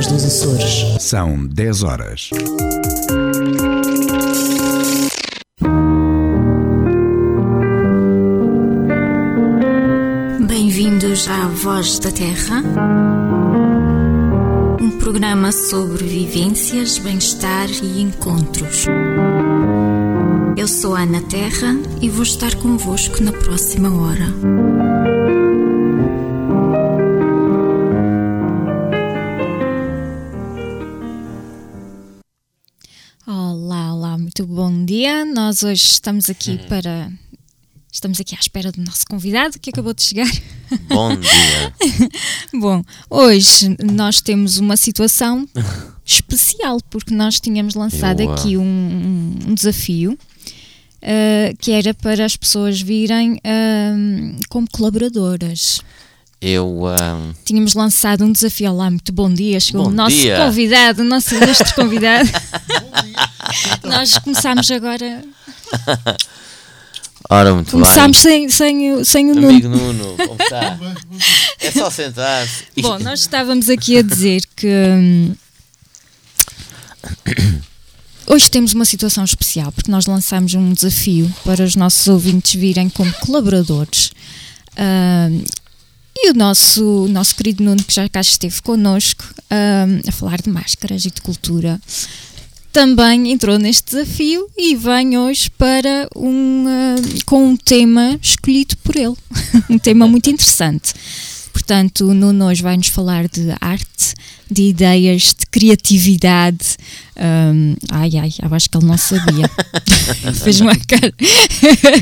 Voz dos Açores. São 10 horas. Bem-vindos à Voz da Terra, um programa sobre vivências, bem-estar e encontros. Eu sou a Ana Terra e vou estar convosco na próxima hora. Nós hoje estamos aqui para. Estamos aqui à espera do nosso convidado que acabou de chegar. Bom dia. Bom, hoje nós temos uma situação especial porque nós tínhamos lançado Eu, aqui um, um desafio ah, que era para as pessoas virem ah, como colaboradoras. Eu ah, Tínhamos lançado um desafio. Olá, muito bom dia. Chegou Bom o nosso dia. convidado, o nosso ilustre convidado. Nós começámos agora. ora muito Começámos sem, sem, o- sem o bem. Nuno. Amigo Nuno, como está? É só sentar-se. Bom, nós estávamos aqui a dizer que hum, hoje temos uma situação especial porque nós lançámos um desafio para os nossos ouvintes virem como colaboradores. Hum, e o nosso, nosso querido Nuno, que já cá esteve connosco hum, a falar de máscaras e de cultura, também entrou neste desafio e vem hoje para um, hum, com um tema escolhido por ele. um tema muito interessante. Portanto, o Nuno hoje vai-nos falar de arte, de ideias, de criatividade. Hum, ai, ai, eu acho que ele não sabia. Fez uma cara.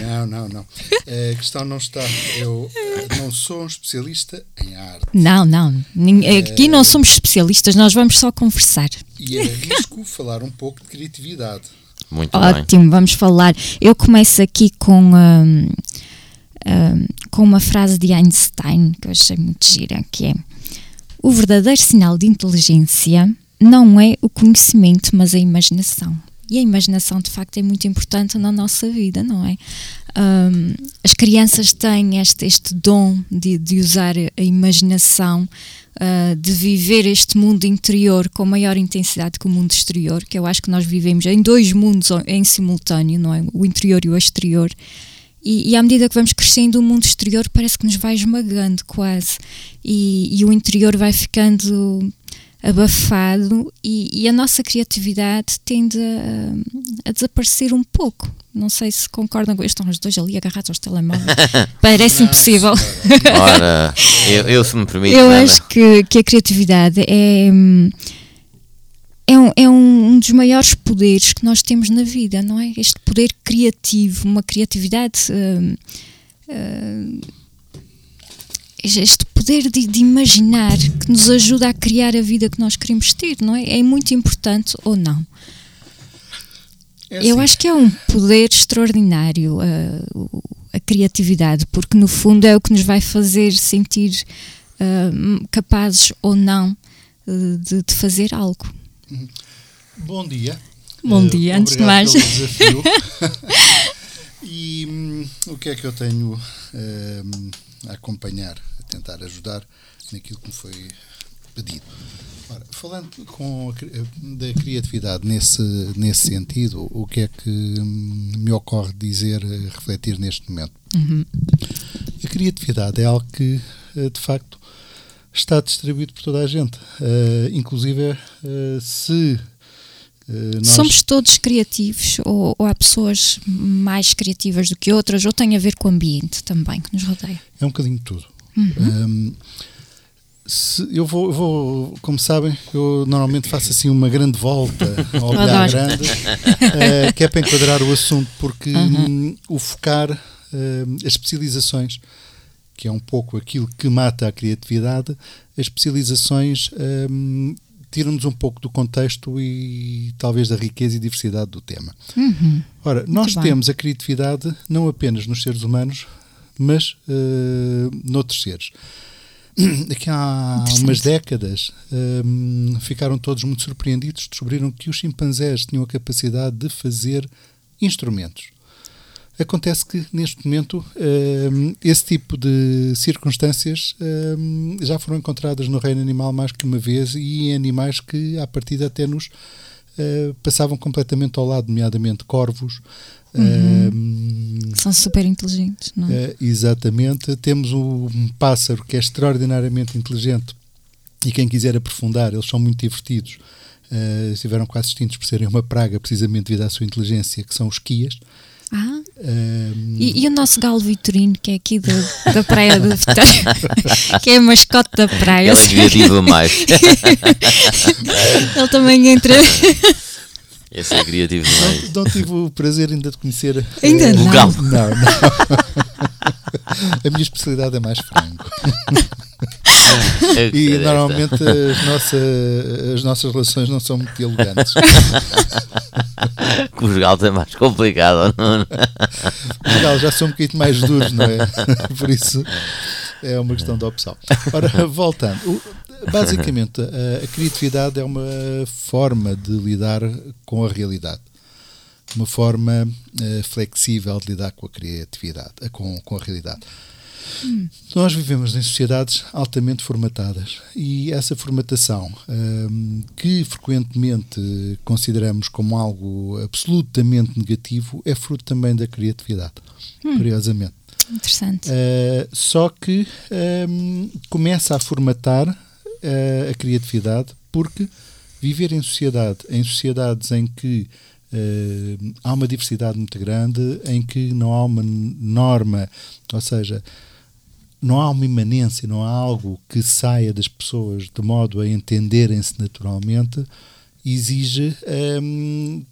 Não, não, não. A questão não está. Eu eh, não sou um especialista em arte Não, não. nin- Aqui não somos especialistas, nós vamos só conversar. e arrisco falar um pouco de criatividade. Muito bem. Ótimo, vamos falar. Eu começo aqui com, hum, hum, com uma frase de Einstein que eu achei muito gira, que é o verdadeiro sinal de inteligência não é o conhecimento, mas a imaginação. E a imaginação, de facto, é muito importante na nossa vida, não é? Hum, as crianças têm este, este dom de, de usar a imaginação, ah, de viver este mundo interior com maior intensidade que o mundo exterior, que eu acho que nós vivemos em dois mundos em simultâneo, não é? O interior e o exterior. E, e à medida que vamos crescendo, o mundo exterior parece que nos vai esmagando quase. E, e o interior vai ficando abafado e, e a nossa criatividade tende a, a desaparecer um pouco. Não sei se concordam com isto. Estão os dois ali agarrados aos telemóveis. Parece impossível. Ora, eu, eu se me permite, Eu Ana, acho que, que a criatividade é, hum, é, um, é um um dos maiores poderes que nós temos na vida, não é? Este poder criativo, uma criatividade. hum, hum, este poder de, de imaginar que nos ajuda a criar a vida que nós queremos ter, não é? É muito importante ou não? É Eu assim, acho que é um poder extraordinário o- a criatividade, porque no fundo é o que nos vai fazer sentir ah, capazes ou não ah, de, de fazer algo. Bom dia. Bom Eh, dia, antes de mais. e hum, o que é que eu tenho hum, a acompanhar, a tentar ajudar naquilo que me foi pedido? Ora, falando com a cri- da criatividade nesse, nesse sentido, o que é que hum, me ocorre dizer, eh, refletir neste momento? A criatividade é algo que, eh, de facto, está distribuído por toda a gente. Eh, inclusive, eh, se eh, nós Somos todos criativos ou, ou há pessoas mais criativas do que outras ou tem a ver com o ambiente também que nos rodeia? É um bocadinho de tudo. Um, se- eu, vou, eu vou, como sabem, eu normalmente faço assim uma grande volta ao olhar grande, eh, que é para enquadrar o assunto, porque hum, o focar hum, as especializações, que é um pouco aquilo que mata a criatividade, as especializações hum, tiram-nos um pouco do contexto e talvez da riqueza e diversidade do tema. Ora, nós bem. temos a criatividade não apenas nos seres humanos, mas eh, noutros seres. Aqui há umas décadas hum, ficaram todos muito surpreendidos, descobriram que os chimpanzés tinham a capacidade de fazer instrumentos. Acontece que, neste momento, uh, esse tipo de circunstâncias uh, já foram encontradas no reino animal mais que uma vez e em animais que, à partida, até nos uh, passavam completamente ao lado, nomeadamente corvos. Uhum. São super inteligentes, não é? exatamente. Temos um pássaro que é extraordinariamente inteligente e quem quiser aprofundar, eles são muito divertidos. estiveram quase extintos por serem uma praga, precisamente devido à sua inteligência, que são os quias. Ah. Um... E, e, o nosso galo Vitorino, que é aqui da, da Praia do Vitória, que é a mascote da praia. Ele criativo mais. Ele também entra. Esse é criativo demais. Não, não tive o prazer ainda de conhecer ainda uh, o galo. Não, não. A minha especialidade é mais frango. e normalmente as, nossa, as nossas relações não são muito dialogantes. Com os galos é mais complicado, não? Os galos já são um bocadinho mais duros, não é? Por isso é uma questão de opção. Ora, voltando. Basicamente, a, a criatividade é uma forma de lidar com a realidade uma forma uh, flexível de lidar com a criatividade, com, com a realidade. Hum. Nós vivemos em sociedades altamente formatadas e essa formatação, um, que frequentemente consideramos como algo absolutamente negativo, é fruto também da criatividade, hum. curiosamente. Interessante. Uh, só que um, começa a formatar uh, a criatividade porque viver em sociedade, em sociedades em que uh, há uma diversidade muito grande, em que não há uma norma, ou seja, não há uma imanência, não há algo que saia das pessoas de modo a entenderem-se naturalmente, exige um,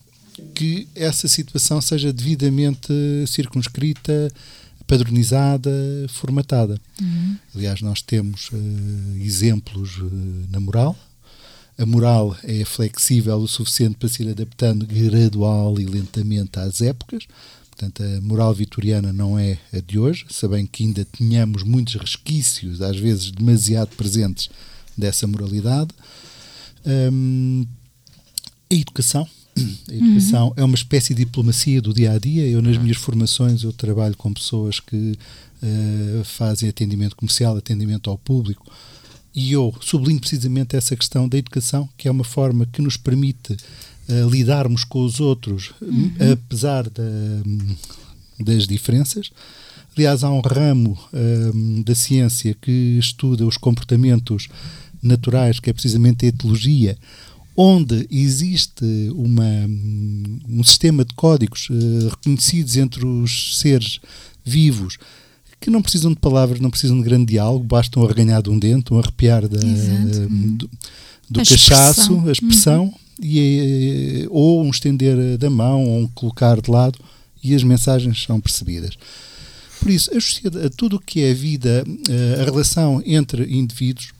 que essa situação seja devidamente circunscrita, padronizada, formatada. Uhum. Aliás, nós temos uh, exemplos uh, na moral. A moral é flexível o suficiente para se ir adaptando gradual e lentamente às épocas. Portanto, a moral vitoriana não é a de hoje, sabem que ainda tínhamos muitos resquícios, às vezes demasiado presentes, dessa moralidade. Um, a educação. A educação uhum. é uma espécie de diplomacia do dia a dia. Eu, nas minhas formações, eu trabalho com pessoas que uh, fazem atendimento comercial, atendimento ao público, e eu sublinho precisamente essa questão da educação, que é uma forma que nos permite uh, lidarmos com os outros, uhum. apesar da, das diferenças. Aliás, há um ramo uh, da ciência que estuda os comportamentos naturais, que é precisamente a etologia, onde existe uma, um sistema de códigos uh, reconhecidos entre os seres vivos que não precisam de palavras, não precisam de grande diálogo, bastam arreganhar de um dente, um arrepiar da, do, do a cachaço, expressão. a expressão, uhum e, ou um estender da mão, ou um colocar de lado, e as mensagens são percebidas. Por isso, a tudo o que é a vida, eh, a relação entre indivíduos,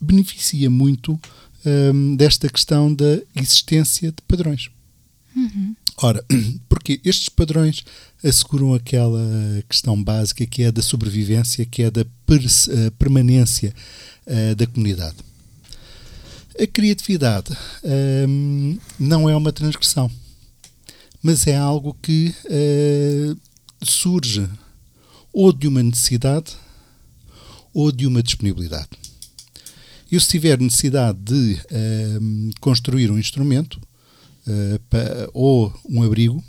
beneficia muito um, ehm, desta questão da existência de padrões. Uhum. Ora, porque estes padrões asseguram aquela questão básica que é da sobrevivência, que é da eh, permanência uh, da comunidade. A criatividade hum, não é uma transgressão, mas é algo que uh, surge ou de uma necessidade ou de uma disponibilidade. Eu, se tiver necessidade de uh, construir um instrumento pa, ou um abrigo,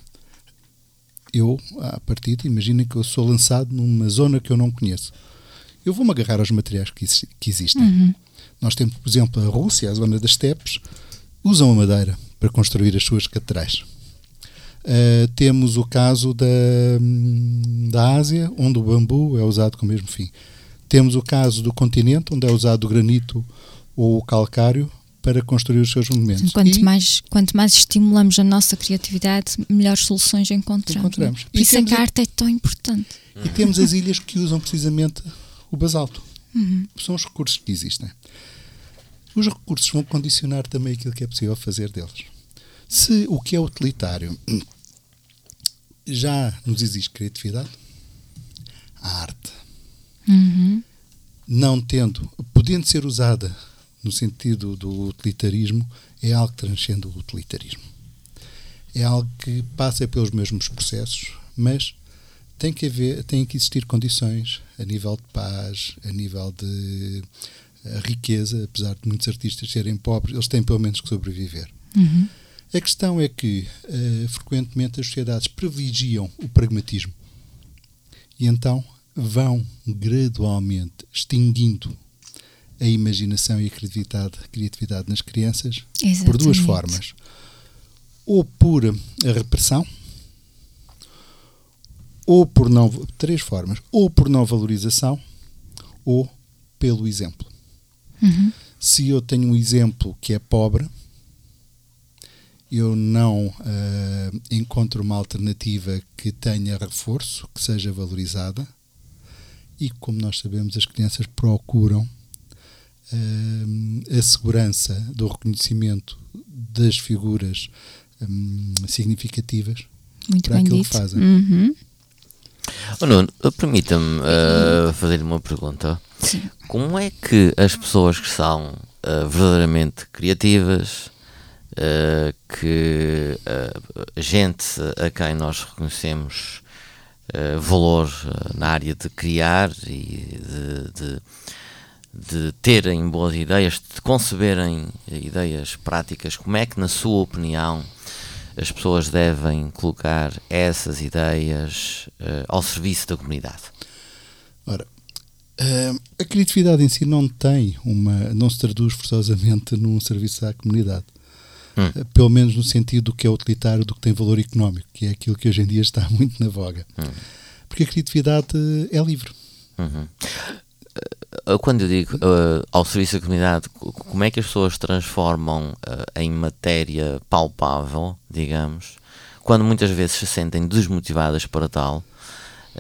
eu, a partir de, imaginem que eu sou lançado numa zona que eu não conheço. Eu vou-me agarrar aos materiais que, que existem. Uhum. Nós temos, por exemplo, a Rússia, a zona das steppes, usam a madeira para construir as suas catedrais. Uh, temos o caso da, da Ásia, onde o bambu é usado com o mesmo fim. Temos o caso do continente, onde é usado o granito ou o calcário para construir os seus monumentos. Quanto, e, mais, quanto mais estimulamos a nossa criatividade, melhores soluções encontramos. encontramos. Por isso é que a arte é tão importante. E temos as ilhas que usam precisamente o basalto. Uhum. São os recursos que existem. Os recursos vão condicionar também aquilo que é possível fazer deles. Se o que é utilitário já nos exige criatividade, a arte, uhum. não tendo, podendo ser usada no sentido do utilitarismo, é algo que transcende o utilitarismo. É algo que passa pelos mesmos processos, mas tem que haver, tem que existir condições a nível de paz, a nível de a riqueza, apesar de muitos artistas serem pobres, eles têm pelo menos que sobreviver. Uhum. A questão é que, uh, frequentemente, as sociedades privilegiam o pragmatismo e então vão gradualmente extinguindo a imaginação e a criatividade, a criatividade nas crianças Exatamente. por duas formas. Ou por a repressão, ou por não. Três formas. Ou por não valorização, ou pelo exemplo. Uhum. Se eu tenho um exemplo que é pobre, eu não uh, encontro uma alternativa que tenha reforço, que seja valorizada, e como nós sabemos, as crianças procuram uh, a segurança do reconhecimento das figuras um, significativas Muito para aquilo dito. que fazem. Uhum. Oh, Nuno, permita-me uh, fazer-lhe uma pergunta. Sim. Como é que as pessoas que são uh, verdadeiramente criativas, uh, que uh, gente a quem nós reconhecemos valor na área de criar e de, de, de terem boas ideias, de conceberem ideias práticas, como é que, na sua opinião, as pessoas devem colocar essas ideias uh, ao serviço da comunidade? Ora, uh, a criatividade em si não tem uma. não se traduz forçosamente num serviço à comunidade. Hum. Uh, pelo menos no sentido do que é utilitário, do que tem valor económico, que é aquilo que hoje em dia está muito na voga. Hum. Porque a criatividade é livre. Uhum. Uh, Quando eu digo uh, ao serviço da comunidade, co- como é que as pessoas transformam uh, em matéria palpável, digamos, quando muitas vezes se sentem desmotivadas para tal?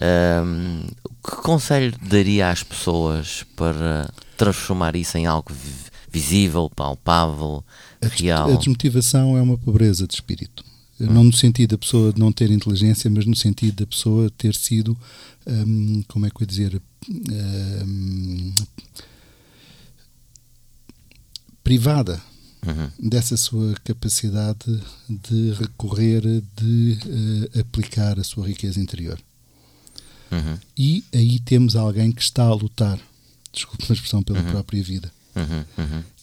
Um, que conselho daria às pessoas para transformar isso em algo vi- visível, palpável, real? a desmotivação é uma pobreza de espírito. Não no sentido da pessoa não ter inteligência, mas no sentido da pessoa ter sido, hum, como é que eu ia dizer, hum, privada Uhum, dessa sua capacidade de recorrer, de eh, aplicar a sua riqueza interior. uhum, E aí temos alguém que está a lutar, desculpe a expressão, pela própria vida.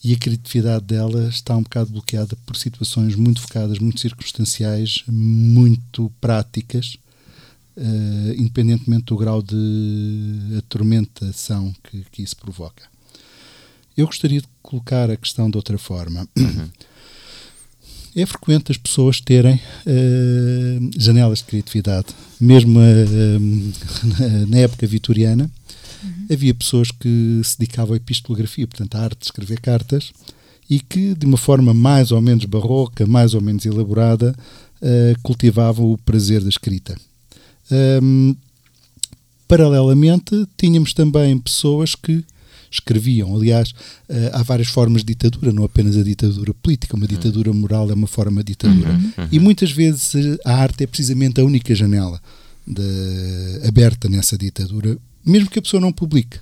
Uhum, uhum, E a criatividade dela está um bocado bloqueada por situações muito focadas, muito circunstanciais, muito práticas, eh, independentemente do grau de atormentação que, que isso provoca. Eu gostaria de colocar a questão de outra forma. É frequente as pessoas terem eh, janelas de criatividade. Mesmo eh, na época vitoriana, havia pessoas que se dedicavam à epistolografia, portanto, à arte de escrever cartas, e que, de uma forma mais ou menos barroca, mais ou menos elaborada, eh, cultivavam o prazer da escrita. Ahm, paralelamente, tínhamos também pessoas que escreviam. Aliás, eh, há várias formas de ditadura, não apenas a ditadura política, uma ditadura moral é uma forma de ditadura. E muitas vezes eh, a arte é precisamente a única janela de- aberta nessa ditadura, mesmo que a pessoa não publique.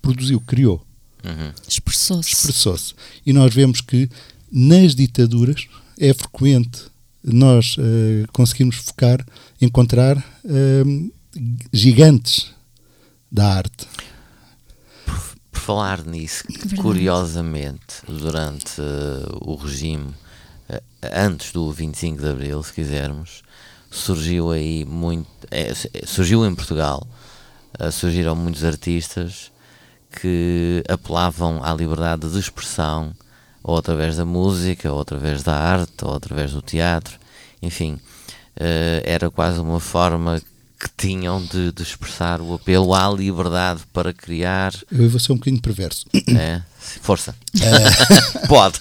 Produziu, criou, uhum. Expressou-se. expressou-se. E nós vemos que nas ditaduras é frequente nós eh, conseguirmos focar, encontrar eh, gigantes da arte. Por falar nisso, Verdade. curiosamente, durante eh, o regime, antes do 25 de Abril, se quisermos, surgiu aí muito. eh, surgiu em Portugal, surgiram muitos artistas que apelavam à liberdade de expressão, ou através da música, ou através da arte, ou através do teatro, enfim, eh, era quase uma forma que tinham de, de expressar o apelo à liberdade para criar Eu vou ser um bocadinho perverso. é, força. Pode.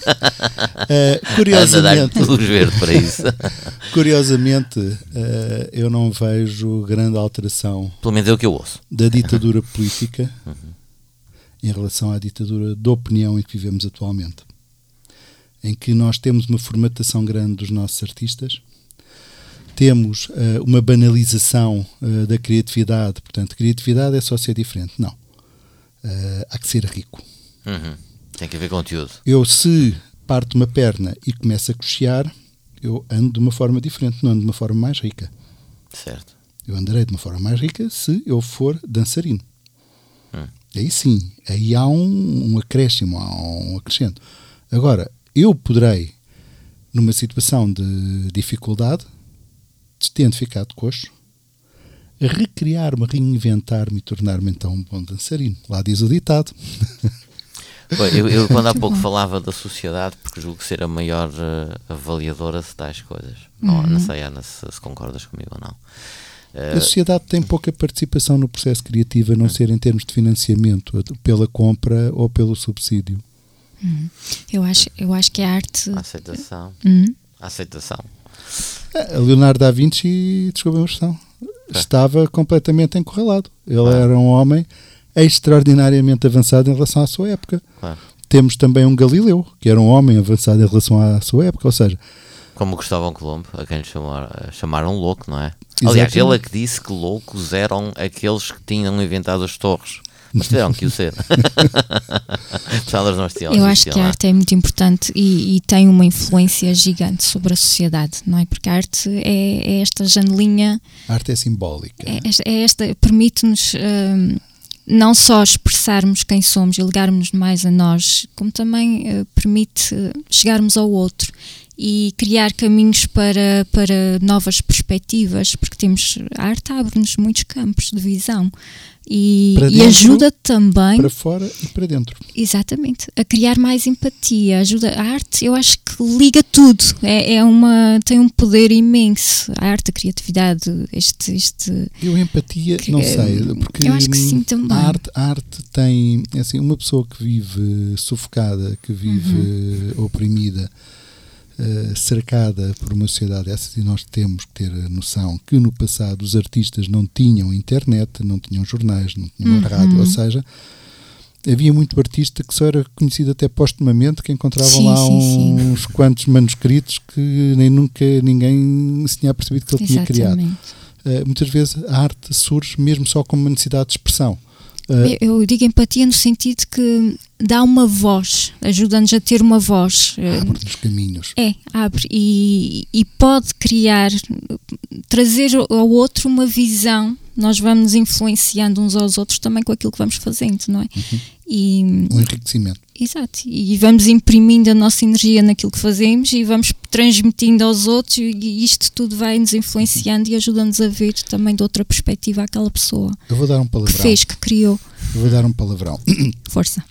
Eh, Anda, curiosamente, luz verde para isso. curiosamente eh, eu não vejo grande alteração Pelo menos é o que eu ouço. da ditadura política em relação à ditadura da opinião em que vivemos atualmente. Em que nós temos uma formatação grande dos nossos artistas, temos eh, uma banalização eh, da criatividade, portanto, criatividade é só ser diferente. Não. Eh, há que ser rico. Uhum. Tem que haver conteúdo. Eu, se parto uma perna e começo a cochear, eu ando de uma forma diferente, não ando de uma forma mais rica. Certo. Eu andarei de uma forma mais rica se eu for dançarino. Hum. Aí sim, aí há um, um acréscimo, há um acrescento. Agora, eu poderei, numa situação de dificuldade, tendo ficado coxo, recriar-me, reinventar-me e tornar-me então um bom dançarino. Lá diz o ditado. Eu, eu, quando há pouco falava da sociedade, porque julgo ser a maior uh, avaliadora de tais coisas. Não, não sei, Ana, se, se, concordas comigo ou não. Uh, a sociedade tem pouca participação no processo criativo, a não ser em termos de financiamento, pela compra ou pelo subsídio. Hum. Eu, acho, eu acho que a arte. A aceitação. Hum. A aceitação. A Leonardo da Vinci, desculpa a expressão, é. estava completamente encurralado. Ele ah. era um homem extraordinariamente avançado em relação à sua época. Claro. Temos também um Galileu, que era um homem avançado em relação à sua época, ou seja... Como Cristóvão Colombo, a quem chamaram, chamaram louco, não é? Aliás, ele é que disse que loucos eram aqueles que tinham inventado as torres. Mas tiveram que o ser. Eu acho que a arte é muito importante e, e, tem uma influência gigante sobre a sociedade, não é? Porque a arte é, é esta janelinha. A arte é simbólica. É, é esta, permite-nos. Hum, não só expressarmos quem somos e ligarmos mais a nós, como também uh, permite uh, chegarmos ao outro e criar caminhos para, para novas perspectivas, porque temos a arte abre-nos muitos campos de visão e, e, ajuda também para fora e para dentro. Exatamente, a criar mais empatia. Ajuda a arte, eu acho que liga tudo. É, é uma tem um poder imenso. A arte, a criatividade, este este. Eu empatia que, não sei, porque eu acho que sim também. A arte, a arte tem é assim uma pessoa que vive sufocada, que vive uhum. oprimida eh, cercada por uma sociedade essa e nós temos que ter a noção que no passado os artistas não tinham internet, não tinham jornais, não tinham uhum. rádio, ou seja, havia muito artista que só era conhecido até postumamente, que encontravam sim, lá sim, uns sim. quantos manuscritos que nem nunca ninguém se tinha percebido que ele Exatamente. tinha criado. Uh, muitas vezes a arte surge mesmo só como uma necessidade de expressão. Uh, eu digo empatia no sentido que dá uma voz, ajuda-nos a ter uma voz. Abre-nos caminhos. É, abre e, e pode criar, trazer ao outro uma visão. Nós vamos influenciando uns aos outros também com aquilo que vamos fazendo, não é? Uhum. E, um enriquecimento. Exato, e vamos imprimindo a nossa energia naquilo que fazemos e vamos transmitindo aos outros e isto tudo vai nos influenciando e ajuda-nos a ver também de outra perspectiva aquela pessoa. Eu vou dar um palavrão. Que fez, que criou. Eu vou dar um palavrão. Força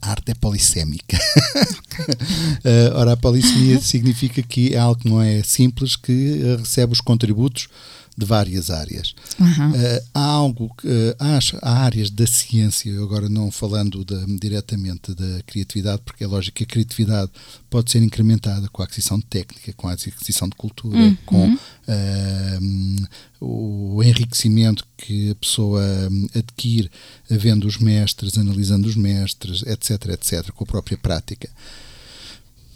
a arte é polissémica. uh, ora, a polissemia significa que é algo que não é simples, que uh, recebe os contributos de várias áreas. Uhum. Uh, há algo que uh, há, há, áreas da ciência, agora não falando de, diretamente da criatividade, porque é lógico que a criatividade pode ser incrementada com a aquisição de técnica, com a aquisição de cultura, uhum. com uh, o enriquecimento que a pessoa adquire vendo os mestres, analisando os mestres, etc, etc, com a própria prática.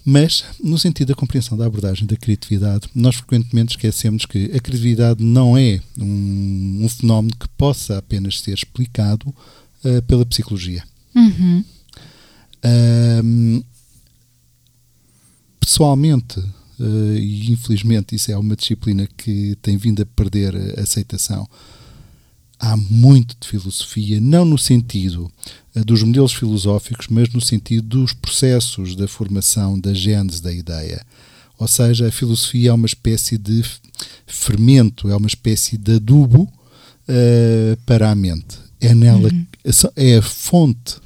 Mas, no sentido da compreensão da abordagem da criatividade, nós frequentemente esquecemos que a criatividade não é um, um fenómeno que possa apenas ser explicado uh, pela psicologia. Uhum. Uh, pessoalmente, uh, e infelizmente isso é uma disciplina que tem vindo a perder a aceitação, há muito de filosofia, não no sentido dos modelos filosóficos, mas no sentido dos processos da formação da gênese da ideia. Ou seja, a filosofia é uma espécie de fermento, é uma espécie de adubo uh, para a mente. É nela, uhum. é a fonte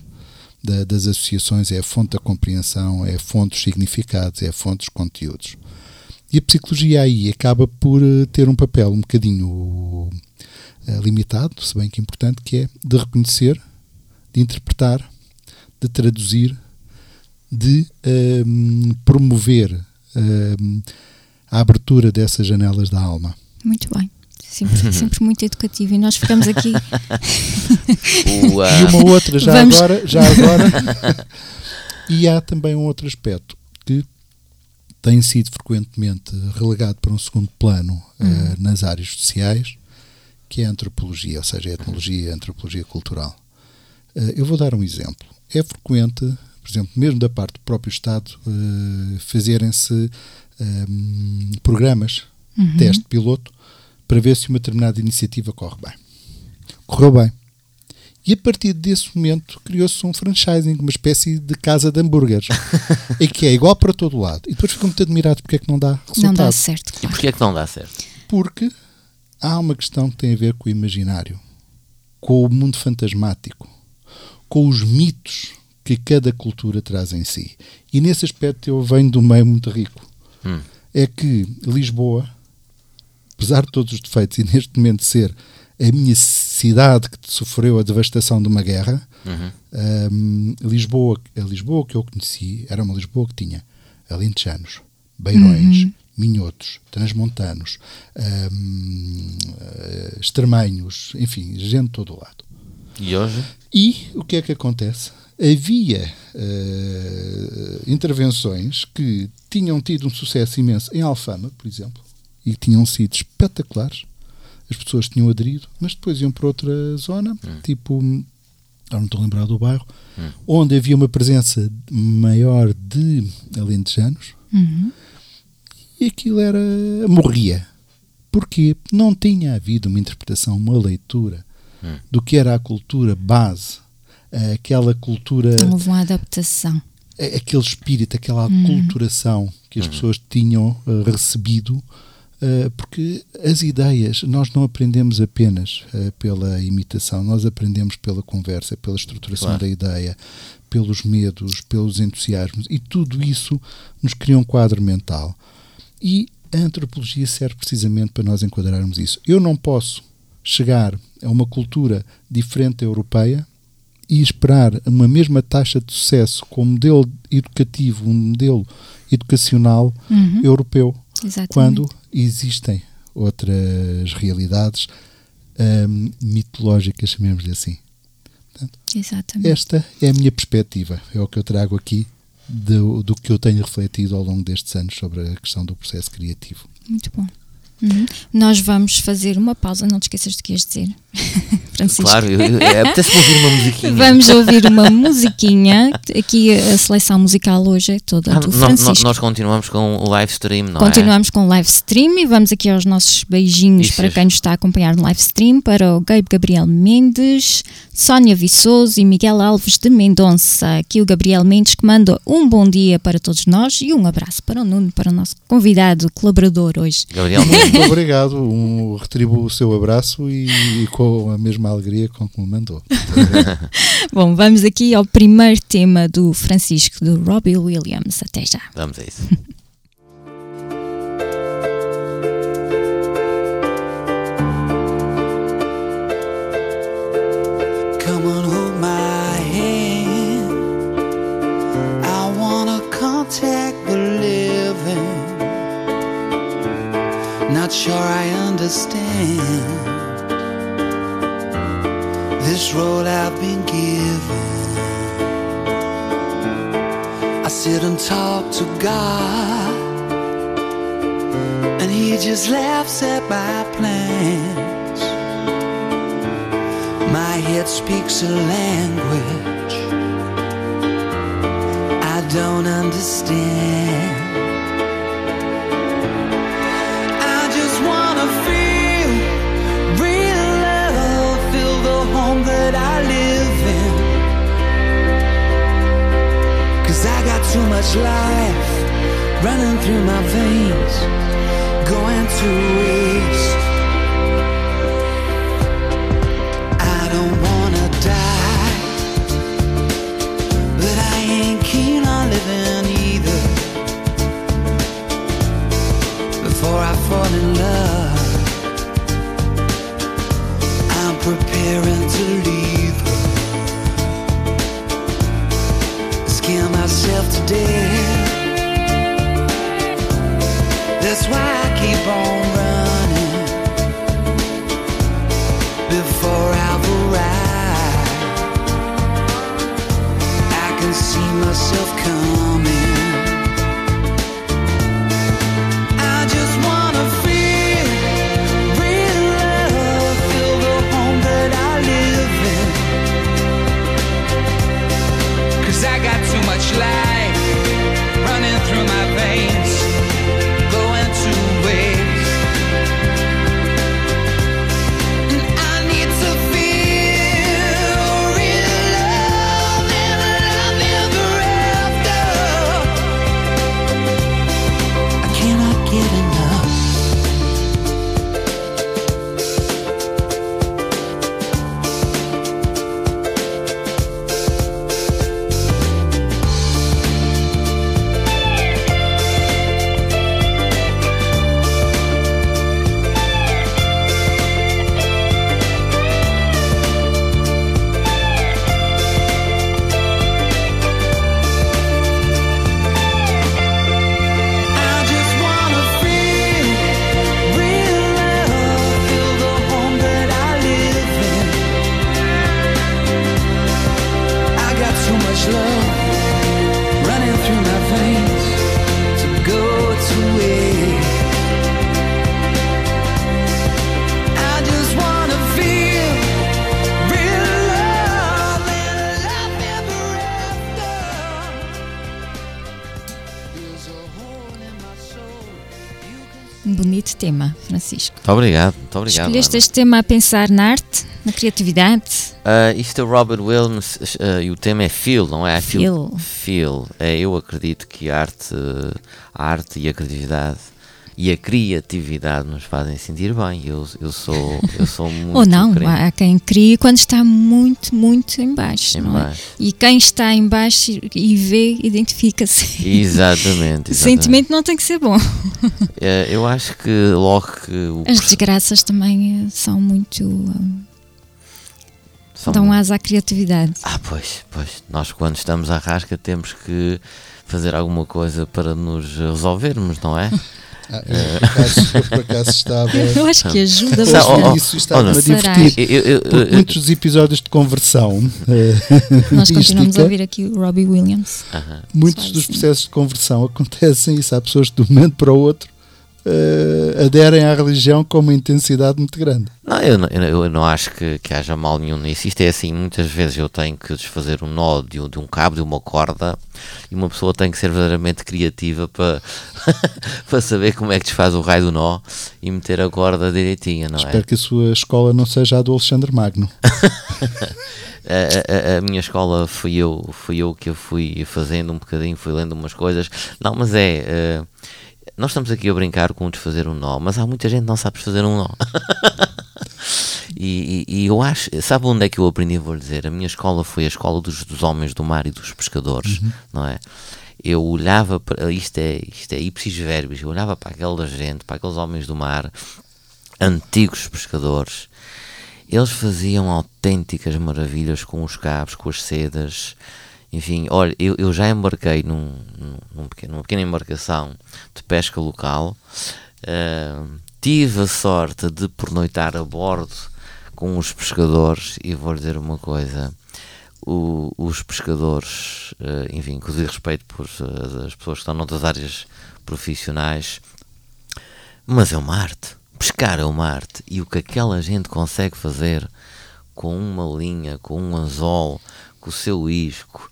da, das associações, é a fonte da compreensão, é a fonte dos significados, é a fonte dos conteúdos. E a psicologia aí acaba por eh, ter um papel um bocadinho eh, limitado, se bem que importante, que é de reconhecer, de interpretar, de traduzir, de um, ehm, promover um, ehm, a abertura dessas janelas da alma. Muito bem. Sempre, sempre muito educativo e nós ficamos aqui. e uma outra, já Vamos. agora, já agora. e há também um outro aspecto que tem sido frequentemente relegado para um segundo plano uh, nas áreas sociais, que é a antropologia, ou seja, a etnologia e a antropologia cultural. Uh, eu vou dar um exemplo. É frequente, por exemplo, mesmo da parte do próprio Estado, uh, fazerem-se um, programas, uhum. teste piloto, para ver se uma determinada iniciativa corre bem. Correu bem. E a partir desse momento criou-se um franchising, uma espécie de casa de hambúrgueres, em que é igual para todo lado. E depois ficam muito admirados porque é que não dá resultado. Não dá certo. E Claro. porquê é que não dá certo? Porque há uma questão que tem a ver com o imaginário, com o mundo fantasmático, com os mitos que cada cultura traz em si. E nesse aspecto eu venho de um meio muito rico. Hum. É que Lisboa, apesar de todos os defeitos e neste momento ser a minha cidade que sofreu a devastação de uma guerra, Uhum. hum, Lisboa, a Lisboa que eu conheci era uma Lisboa que tinha alentejanos, beirões, minhotos, transmontanos, hum, eh, extremenhos, enfim, gente de todo o lado. E hoje? E o que é que acontece? Havia eh, intervenções que tinham tido um sucesso imenso em Alfama, por exemplo, e tinham sido espetaculares. As pessoas tinham aderido, mas depois iam para outra zona, tipo, agora não estou a lembrar do bairro, onde havia uma presença maior de alentejanos Uhum. e aquilo era. morria. Porquê? Não tinha havido uma interpretação, uma leitura do que era a cultura base, aquela cultura, houve uma adaptação. a- aquele espírito, aquela aculturação que as pessoas tinham eh, recebido, eh, porque as ideias, nós não aprendemos apenas eh, pela imitação, nós aprendemos pela conversa, pela estruturação Claro. da ideia, pelos medos, pelos entusiasmos, e tudo isso nos cria um quadro mental. E a antropologia serve precisamente para nós enquadrarmos isso. Eu não posso chegar a uma cultura diferente europeia e esperar uma mesma taxa de sucesso com um modelo educativo, um modelo educacional Uhum. europeu, Exatamente. quando existem outras realidades hum, mitológicas, chamemos-lhe assim. Exatamente. Esta é a minha perspectiva, é o que eu trago aqui do, do que eu tenho refletido ao longo destes anos sobre a questão do processo criativo. Muito bom. Uhum. Nós vamos fazer uma pausa, não te esqueças do que ias dizer, Francisco. Claro, é, apetece-me ouvir uma musiquinha. Vamos ouvir uma musiquinha. Aqui a seleção musical hoje é toda Ah, do no- no- Francisco. nós continuamos com o live stream, não é? Continuamos com o live stream e vamos aqui aos nossos beijinhos Isso, para quem nos está a acompanhar no live stream, para o Gabe Gabriel Mendes, Sónia Viçoso e Miguel Alves de Mendonça. Aqui o Gabriel Mendes que manda um bom dia para todos nós e um abraço para o Nuno, para o nosso convidado, colaborador hoje. Gabriel, Muito obrigado, um, retribuo o seu abraço e, e com a mesma alegria com que me mandou. Bom, vamos aqui ao primeiro tema do Francisco, do Robbie Williams. Até já. vamos a isso. Muito obrigado, muito obrigado. Escolheste Ana. este tema a pensar na arte, na criatividade. Ah, isto é Robert Williams ah, e o tema é feel, não é? Feel. Feel. É, eu acredito que a arte, a arte e a criatividade e a criatividade nos fazem sentir bem. Eu, eu sou, eu sou muito Ou não, crente há quem crie quando está muito, muito em baixo. em é? E quem está em baixo e vê, identifica-se. Exatamente. O exatamente. sentimento não tem que ser bom. É, eu acho que logo que o As desgraças também eh, são muito. hum, são- dão asa à criatividade. Ah, pois, pois. Nós quando estamos à rasca temos que fazer alguma coisa para nos resolvermos, não é? Ah, eu, por acaso, eu por acaso estava. Eu acho que ajuda bastante. isso estava-me a divertir. Eu- eu- Porque eu- muitos episódios de conversão, eh, Nós continuamos a ouvir aqui o Robbie Williams. Muitos dos assim. processos de conversão acontecem isso. Há pessoas que de um momento para o outro eh, aderem à religião com uma intensidade muito grande. Não, eu não, eu não acho que, que haja mal nenhum nisso. Isto é assim, muitas vezes eu tenho que desfazer um nó de um, de um cabo, de uma corda, e uma pessoa tem que ser verdadeiramente criativa para, para saber como é que desfaz o raio do nó e meter a corda direitinha, não é? Espero que a sua escola não seja a do Alexandre Magno. a, a- a minha escola fui eu, fui eu que eu fui fazendo um bocadinho, fui lendo umas coisas. Não, mas é. eh, nós estamos aqui a brincar com o desfazer um nó, mas há muita gente que não sabe desfazer um nó. e, e- e eu acho, sabe onde é que eu aprendi? Vou dizer, a minha escola foi a escola dos, dos homens do mar e dos pescadores, não é? Eu olhava para isto é, isto é ipsis verbis, eu olhava para aquela gente, para aqueles homens do mar, antigos pescadores, eles faziam autênticas maravilhas com os cabos, com as sedas. Enfim, olha, eu, eu já embarquei num, num- pequeno- numa pequena embarcação de pesca local. ah, tive a sorte de pernoitar a bordo com os pescadores e vou dizer uma coisa. o- os pescadores, ah, enfim, com respeito por ah, as pessoas que estão noutras áreas profissionais, mas é uma arte. Pescar é uma arte. E o que aquela gente consegue fazer com uma linha, com um anzol, com o seu isco,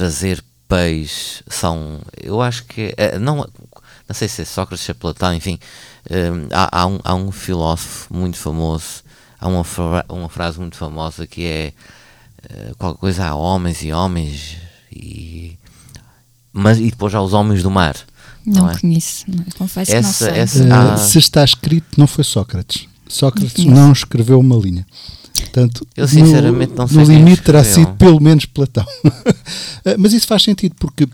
trazer peixe, são. Eu acho que. é- não, não sei se é Sócrates, se é Platão, enfim. hum, há, há um, há um filósofo muito famoso, há uma, fra- uma frase muito famosa que é. eh, qualquer coisa há homens e homens e. Mas, e depois há os homens do mar. Não, Não é? conheço. não, confesso que Essa- não sei. essa- Eh, Ah. Se está escrito, não foi Sócrates. Sócrates Não não escreveu uma linha. Portanto, Eu sinceramente no, não sei no quem limite terá sido pelo menos Platão. Eh, Mas isso faz sentido porque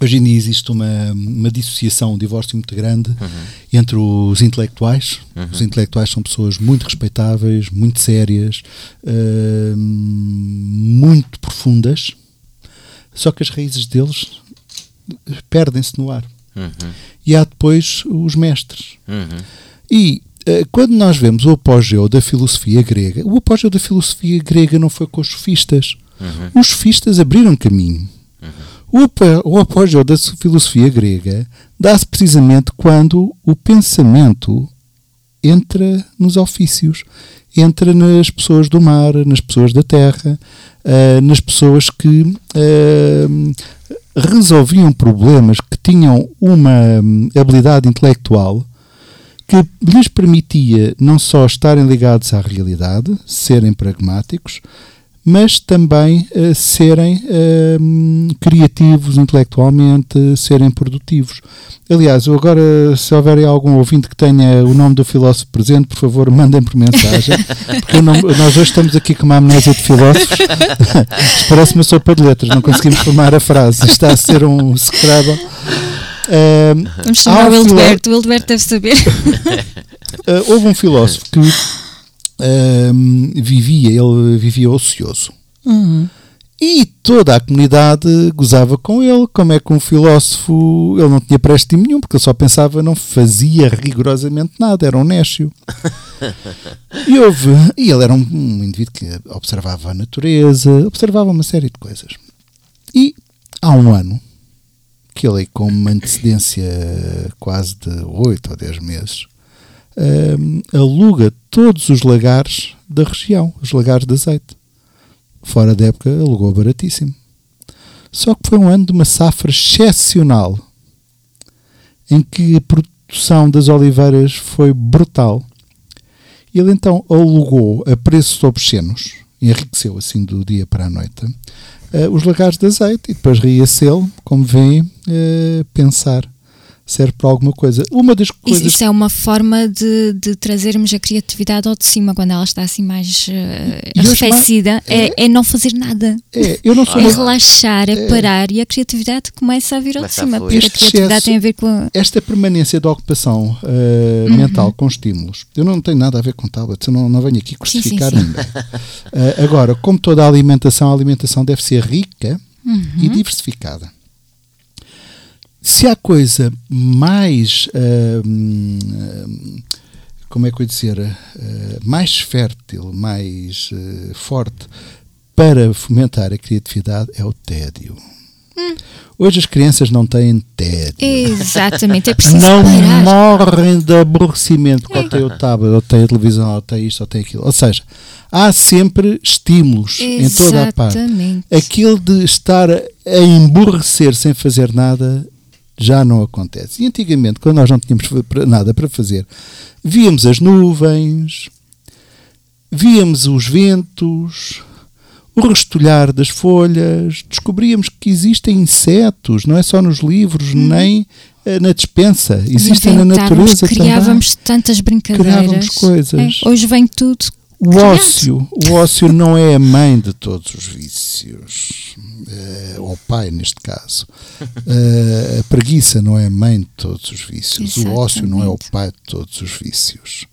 hoje em dia existe uma, uma dissociação, um divórcio muito grande Uhum. entre os intelectuais. Os intelectuais são pessoas muito respeitáveis, muito sérias, eh, muito profundas, só que as raízes deles perdem-se no ar. Uhum, E há depois os mestres. uhum. E quando nós vemos o apogeu da filosofia grega, o apogeu da filosofia grega não foi com os sofistas. Os sofistas abriram caminho. O, apa- o apogeu da so- filosofia grega dá-se precisamente quando o pensamento entra nos ofícios, entra nas pessoas do mar, nas pessoas da terra, eh, nas pessoas que eh, resolviam problemas, que tinham uma hum, habilidade intelectual que lhes permitia não só estarem ligados à realidade, serem pragmáticos, mas também eh, serem hum, criativos intelectualmente, serem produtivos. Aliás, eu agora, se houver algum ouvinte que tenha o nome do filósofo presente, por favor, mandem por mensagem, porque não- nós hoje estamos aqui com uma amnésia de filósofos. Isto parece uma sopa de letras, não conseguimos formar a frase. Está a ser um Scrabble. Hum, Vamos chamar o Hildeberto. O Hildeberto deve saber. Uh, houve um filósofo que um, vivia, ele vivia ocioso. Uhum. E toda a comunidade gozava com ele, como é que um filósofo, ele não tinha préstimo nenhum, porque ele só pensava, não fazia rigorosamente nada, era um nécio. E houve, e ele era um, um indivíduo que observava a natureza, observava uma série de coisas. E há um ano, que ele com uma antecedência quase de 8 ou 10 meses, hum, aluga todos os lagares da região, os lagares de azeite. Fora da época, alugou baratíssimo. Só que foi um ano de uma safra excepcional. em que a produção das oliveiras foi brutal. Ele então alugou a preços obscenos, enriqueceu assim do dia para a noite, os lagares de azeite. E depois reacê-lo, como veem, uh, pensar serve para alguma coisa. Uma das coisas. Isso, isso é uma forma de, de, trazermos a criatividade ao de cima, quando ela está assim mais uh, arrefecida, é, é, é, não fazer nada. É, eu não sou é relaxar, é, parar e a criatividade começa a vir ao de cima, porque este a criatividade excesso, tem a ver com. Esta permanência de ocupação uh, uhum. mental com estímulos, eu não tenho nada a ver com tablets, eu não, não venho aqui crucificar sim, sim, sim. ninguém. uh, agora, como toda a alimentação, a alimentação deve ser rica uhum. e diversificada se há coisa mais. Uh, como é que eu ia dizer? Uh, mais fértil, mais uh, forte para fomentar a criatividade é o tédio. Hum. Hoje as crianças não têm tédio. Exatamente, é preciso Não parar. morrem de aborrecimento é. ou tem o tablet, ou tem a televisão, ou tem isto, ou tem aquilo. Ou seja, há sempre estímulos Exatamente. em toda a parte. Aquilo de estar a emborrecer sem fazer nada já não acontece. E antigamente, quando nós não tínhamos nada para fazer, víamos as nuvens, víamos os ventos, o restolhar das folhas, descobríamos que existem insetos, não é só nos livros, hum. nem uh, na dispensa, existem na natureza criávamos também. tantas brincadeiras. Criávamos coisas. É, hoje vem tudo. O ócio, o ócio não é a mãe de todos os vícios uh, ou pai neste caso. Uh, a preguiça não é a mãe de todos os vícios, Exatamente. o ócio não é o pai de todos os vícios.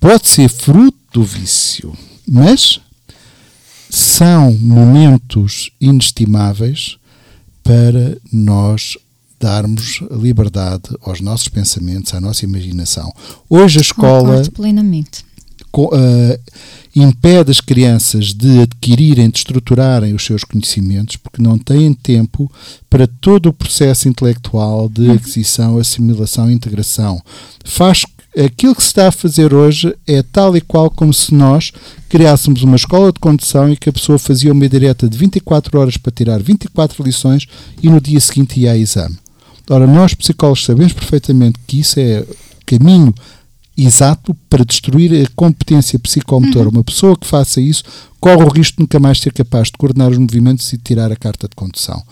Pode ser fruto do vício, mas são momentos inestimáveis para nós darmos liberdade aos nossos pensamentos, à nossa imaginação. Hoje a escola. Concordo plenamente uh, impede as crianças de adquirirem, de estruturarem os seus conhecimentos, porque não têm tempo para todo o processo intelectual de uhum. aquisição, assimilação e integração. Faz aquilo que se está a fazer hoje é tal e qual como se nós criássemos uma escola de condução e que a pessoa fazia uma direta de 24 horas para tirar 24 lições e no dia seguinte ia a exame. Ora, nós psicólogos sabemos perfeitamente que isso é caminho exato para destruir a competência psicomotora. Uhum. Uma pessoa que faça isso corre o risco de nunca mais ser capaz de coordenar os movimentos e tirar a carta de condução.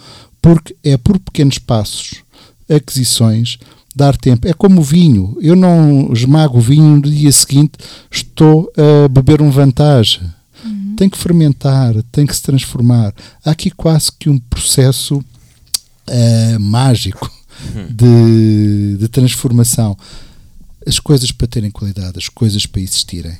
Porque é por pequenos passos, aquisições, dar tempo. É como o vinho. Eu não esmago o vinho no dia seguinte, estou a beber um vantagem. Uhum. Tem que fermentar, tem que se transformar. Há aqui quase que um processo uh, mágico uhum. de, de transformação as coisas para terem qualidade, as coisas para existirem,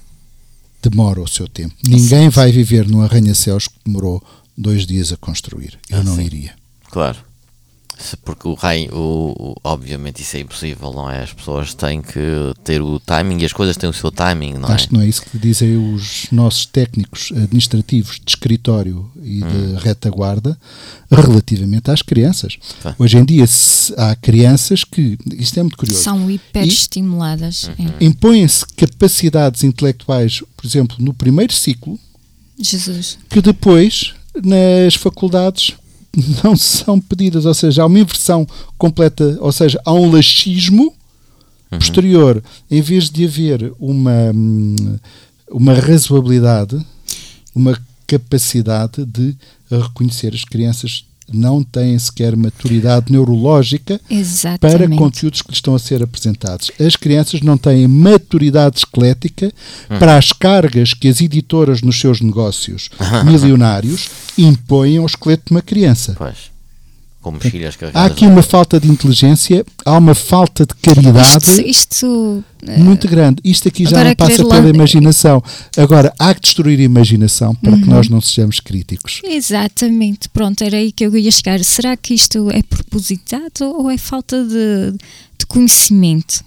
demoram o seu tempo. Ninguém vai viver num arranha-céus que demorou dois dias a construir. Eu ah, não sim. iria. Claro porque o raio, o, o, obviamente isso é impossível, não é? As pessoas têm que ter o timing e as coisas têm o seu timing, não Acho é? Acho que não é isso que dizem os nossos técnicos administrativos de escritório e hum. de retaguarda relativamente às crianças. Tá. Hoje em dia há crianças que, isto é muito curioso. São hiperestimuladas. Uhum. É. Impõem-se capacidades intelectuais, por exemplo, no primeiro ciclo, Jesus. que depois nas faculdades não são pedidas, ou seja, há uma inversão completa, ou seja, há um laxismo uhum. posterior, em vez de haver uma, uma razoabilidade, uma capacidade de reconhecer as crianças não têm sequer maturidade neurológica Exatamente. para conteúdos que lhes estão a ser apresentados. As crianças não têm maturidade esquelética hum. para as cargas que as editoras nos seus negócios milionários impõem ao esqueleto de uma criança. Pois como filhas Há aqui uma falta de inteligência, há uma falta de caridade isto, isto muito grande. Isto aqui já não passa pela imaginação. Agora, há que destruir a imaginação para uhum. que nós não sejamos críticos. Exatamente. Pronto, era aí que eu ia chegar. Será que isto é propositado ou é falta de, de conhecimento?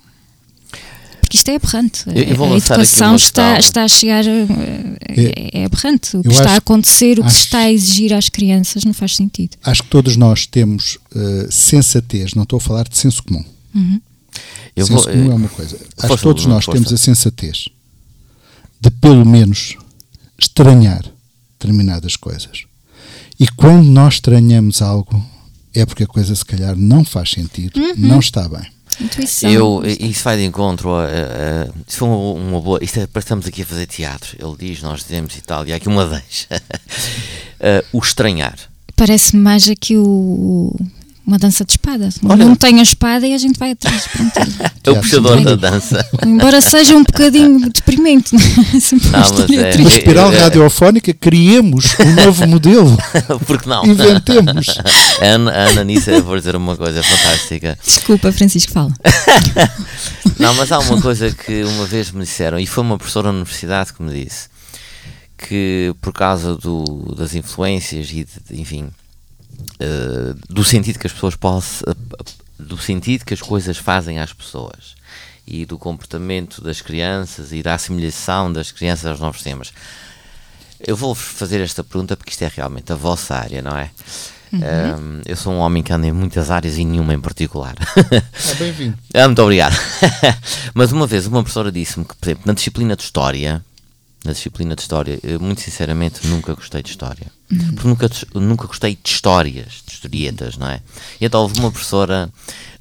Porque isto é aberrante. Eu, eu a educação está, está a chegar. Eh, é, é aberrante. O que está a acontecer, o que se está a exigir às crianças não faz sentido. Acho que todos nós temos uh, sensatez, não estou a falar de senso comum. Uhum. senso vou, comum é uma coisa. Acho que todos nós temos a sensatez de, pelo menos, estranhar determinadas coisas. E quando nós estranhamos algo, é porque a coisa se calhar não faz sentido, uhum. não está bem. Intuição. Eu, isso vai de encontro a, a, a isso foi uma, uma boa. Isto é, estamos aqui a fazer teatro. Ele diz, nós dizemos e tal, e há aqui uma deixa. uh, o estranhar. Parece-me mais aqui o, uma dança de espada. Olha. Não tem a espada e a gente vai atrás. É o puxador da dança. Embora seja um bocadinho deprimente. Não, mas é-. Uma espiral É, é- radiofónica, criemos um novo modelo. Porque não? Inventemos. A Ana, a Ana nisso eu vou dizer uma coisa fantástica. Desculpa, Francisco, fala. Não, mas há uma coisa que uma vez me disseram, e foi uma professora da universidade que me disse, que por causa do, das influências e, de- enfim, eh, do sentido que as pessoas possam, do sentido que as coisas fazem às pessoas e do comportamento das crianças e da assimilação das crianças aos novos temas. Eu vou-vos fazer esta pergunta porque isto é realmente a vossa área, não é? Um, eu sou um homem que anda em muitas áreas e nenhuma em particular. Ah, bem-vindo. Ah, muito obrigado. Mas uma vez uma professora disse-me que, por exemplo, na disciplina de História, na disciplina de História, eu muito sinceramente nunca gostei de História. Porque nunca, nunca gostei de histórias, de historietas, não é? E então houve uma professora,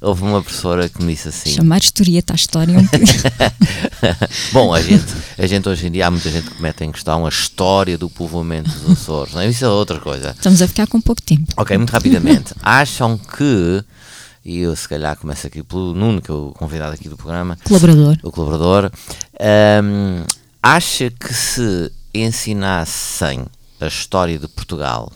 houve uma professora que me disse assim... Chamar historieta à história é um. Bom, a gente, a gente hoje em dia há muita gente que mete em questão a história do povoamento dos Açores, não é? Isso é outra coisa. Estamos a ficar com pouco tempo. Ok, muito rapidamente. Acham que, e eu se calhar começo aqui pelo Nuno, que é o convidado aqui do programa, Colaborador. o colaborador, hum, acha que se ensinassem a história de Portugal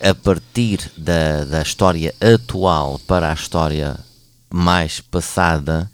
a partir da, da história atual para a história mais passada,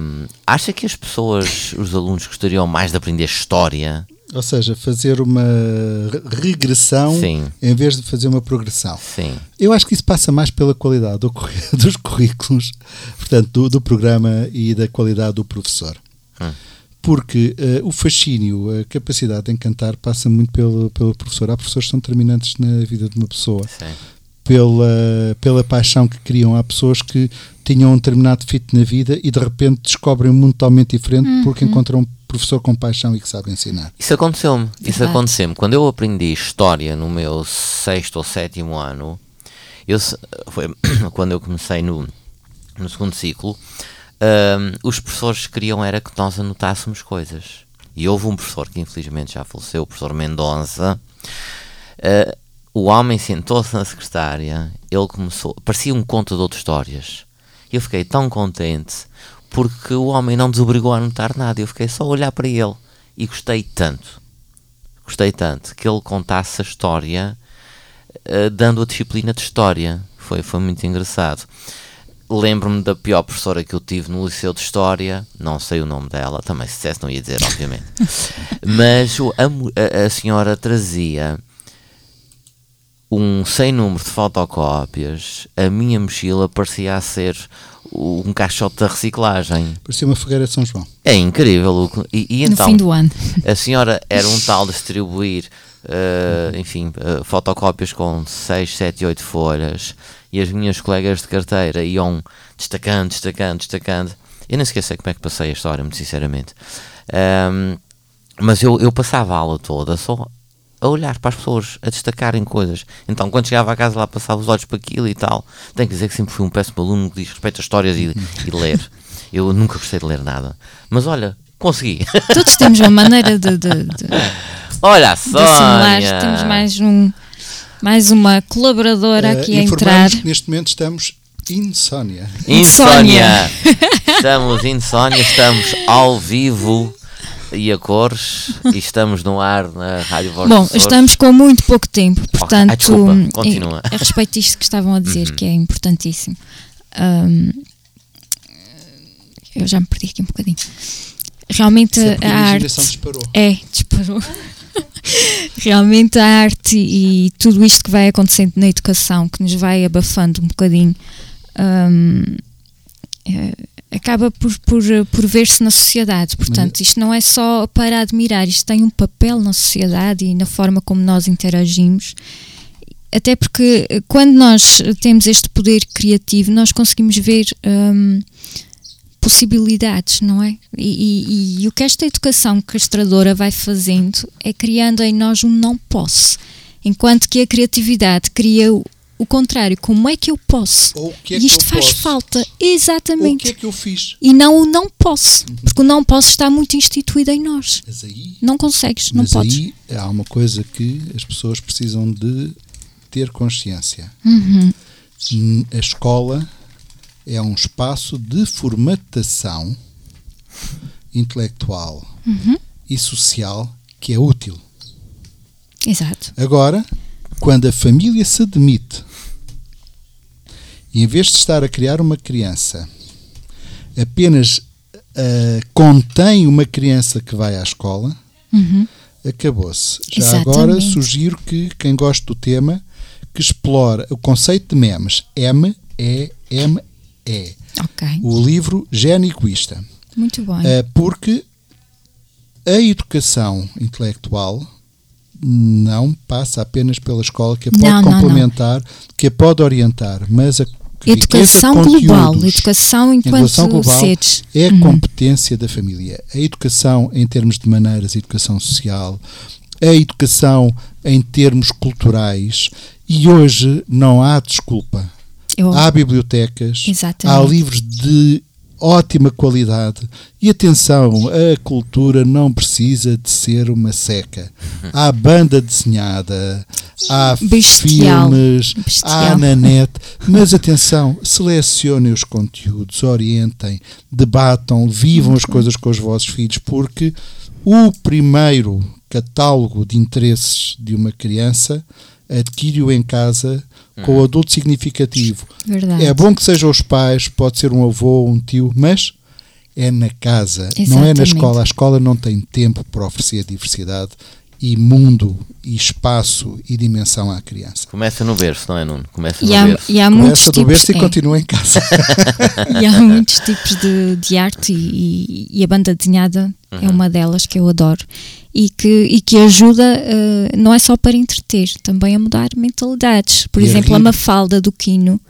hum, acha que as pessoas, os alunos, gostariam mais de aprender história? Ou seja, fazer uma re- regressão Sim. em vez de fazer uma progressão. Sim. Eu acho que isso passa mais pela qualidade do dos currículos, portanto, do, do programa e da qualidade do professor. Hum. Porque eh, o fascínio, a capacidade de encantar passa muito pelo, pelo professor. Há professores que são determinantes na vida de uma pessoa. Sim. Pela, pela paixão que criam. Há pessoas que tinham um determinado fit na vida e de repente descobrem um mundo totalmente diferente porque encontram um professor com paixão e que sabe ensinar. Isso aconteceu-me. Isso aconteceu-me. Quando eu aprendi história no meu sexto ou sétimo ano, eu, foi quando eu comecei no, no segundo ciclo, hum, os professores queriam era que nós anotássemos coisas. E houve um professor que infelizmente já faleceu, o professor Mendonça. Uh, o homem sentou-se na secretária, ele começou, parecia um contador de histórias. Eu fiquei tão contente porque o homem não nos obrigou a anotar nada, eu fiquei só a olhar para ele e gostei tanto, gostei tanto que ele contasse a história uh, dando a disciplina de história. Foi, foi muito engraçado. Lembro-me da pior professora que eu tive no Liceu de História, não sei o nome dela, também se dissesse não ia dizer, obviamente. Mas a, a- senhora trazia um sem número de fotocópias, a minha mochila parecia a ser o- um caixote da reciclagem. Parecia uma fogueira de São João. É incrível. E, e no então, fim do ano. a senhora era um tal de distribuir, eh, enfim, eh, fotocópias com 6, 7, 8 folhas e as minhas colegas de carteira iam destacando, destacando, destacando. Eu nem sei como é que passei a história, muito sinceramente. Ahm, mas eu, eu passava a aula toda só a olhar para as pessoas, a destacarem coisas. Então, quando chegava a casa lá, passava os olhos para aquilo e tal. Tenho que dizer que sempre fui um péssimo aluno que diz respeito a histórias e, e ler. Eu nunca gostei de ler nada. Mas olha, consegui. Todos temos uma maneira de, de, de, Olha de. Sónia! Temos mais, um, mais uma colaboradora Eh, aqui a entrar. informamos que neste momento estamos insónia. Insónia! estamos insónia, estamos ao vivo e a cores e estamos no ar na Rádio Voz Bom, estamos com muito pouco tempo, portanto, ah, desculpa, continua. Uhum. a respeito disto que estavam a dizer, que é importantíssimo. hum, eu já me perdi aqui um bocadinho. Realmente Sempre a a arte. disparou. É, disparou. Realmente a arte e tudo isto que vai acontecendo na educação, que nos vai abafando um bocadinho, hum, eh, acaba por, por, por ver-se na sociedade. Portanto, isto não é só para admirar, isto tem um papel na sociedade e na forma como nós interagimos. Até porque eh, quando nós temos este poder criativo, nós conseguimos ver hum, possibilidades, não é? E, e- e o que esta educação castradora vai fazendo é criando em nós um não posso. Enquanto que a criatividade cria o, o contrário, como é que eu posso? Que é e isto faz posso? falta, Ou o exatamente. que é que eu fiz? E não o não posso, porque o não posso está muito instituído em nós. Mas aí, Não consegues, não mas podes. aí há uma coisa que as pessoas precisam de ter consciência. Uhum. Hum, A escola é um espaço de formatação intelectual Uhum. e social que é útil. Exato. Agora, quando a família se demite e em vez de estar a criar uma criança, apenas ah, contém uma criança que vai à escola, acabou-se. Já agora Exatamente. sugiro que quem gosta do tema que explore o conceito de memes, M, E, M, E. Ok. O livro Gênio Egoísta. Muito bem. Uh, porque a educação intelectual não passa apenas pela escola, que a pode Não, não, não. complementar, que a pode orientar, mas a Educação global, educação enquanto relação global seres. é Uhum. competência da família. A educação em termos de maneiras, a educação social, a educação em termos culturais e hoje não há desculpa. Eu, Há bibliotecas, Exatamente. há livros de ótima qualidade. E atenção, a cultura não precisa de ser uma seca. Há banda desenhada, há Bestial. filmes, Bestial. há na net. Mas atenção, selecionem os conteúdos, orientem, debatam, vivam as coisas com os vossos filhos, porque o primeiro catálogo de interesses de uma criança adquire-o em casa com o adulto significativo. verdade. É bom que sejam os pais, pode ser um avô, um tio, mas é na casa, não é na Exatamente. escola. A escola não tem tempo para oferecer diversidade e mundo e espaço e dimensão à criança. Começa no berço, não é, Nuno? Começa E no há, berço. e há muitos Começa do tipos, berço e é, continua em casa. e há muitos tipos de, de arte e, e a banda desenhada Uhum. é uma delas que eu adoro e que, e que ajuda eh, não é só para entreter, também a mudar mentalidades. Por E exemplo, a. Mafalda do Quino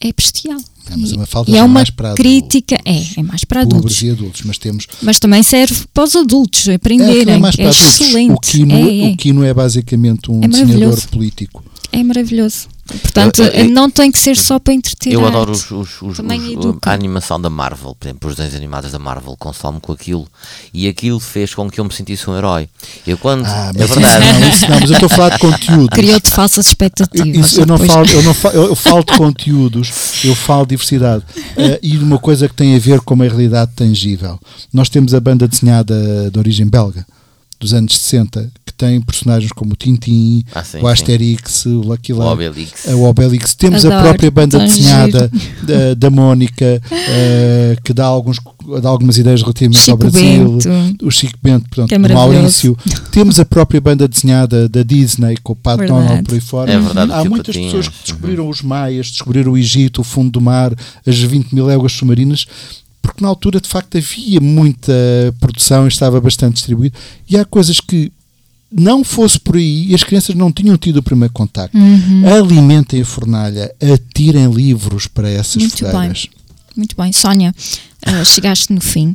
é bestial. Ah, mas a E- Mafalda e já é é uma crítica, é, é mais para adultos, e adultos, mas temos mas também serve para os adultos é, aprenderem. é mais para é adultos. excelente. O Kino é, é. o Kino é basicamente um É desenhador político. É maravilhoso. Portanto, Eu- eu- não tem que ser só para entreter. Eu adoro os, os- os- os- a animação da Marvel, por exemplo, os desenhos animados da Marvel, consome com aquilo e aquilo fez com que eu me sentisse um herói. Eu quando. Ah, é mas verdade. isso não, isso não, mas eu estou a falar de conteúdo. Criou-te falsas expectativas. Isso, eu, não depois. falo, eu, não falo, eu, eu falo de conteúdos, eu falo de diversidade. Eh, e de uma coisa que tem a ver com uma realidade tangível. Nós temos a banda desenhada de origem belga, dos anos 60, que tem personagens como o Tintin, Ah, sim, o sim. Asterix, o Lucky O Luke, Obelix. o Obelix. Temos a Adoro, própria banda desenhada da, da Mónica, eh, que dá, alguns, dá algumas ideias relativamente ao Chico Brasil Bento. o Chico Bento, portanto, é. Maurício. Temos a própria banda desenhada da Disney, com o Pat Verdade. Donald por aí fora. É verdade, o Há muitas Patinhas. pessoas que descobriram os maias, descobriram o Egito, o fundo do mar, as 20 mil léguas submarinas, porque na altura, de facto, havia muita produção e estava bastante distribuído. E há coisas que não fosse por aí e as crianças não tinham tido o primeiro contacto. Uhum. Alimentem a fornalha, atirem livros para essas Muito bem. fogueiras. Muito bem, Sónia, ah, chegaste no fim,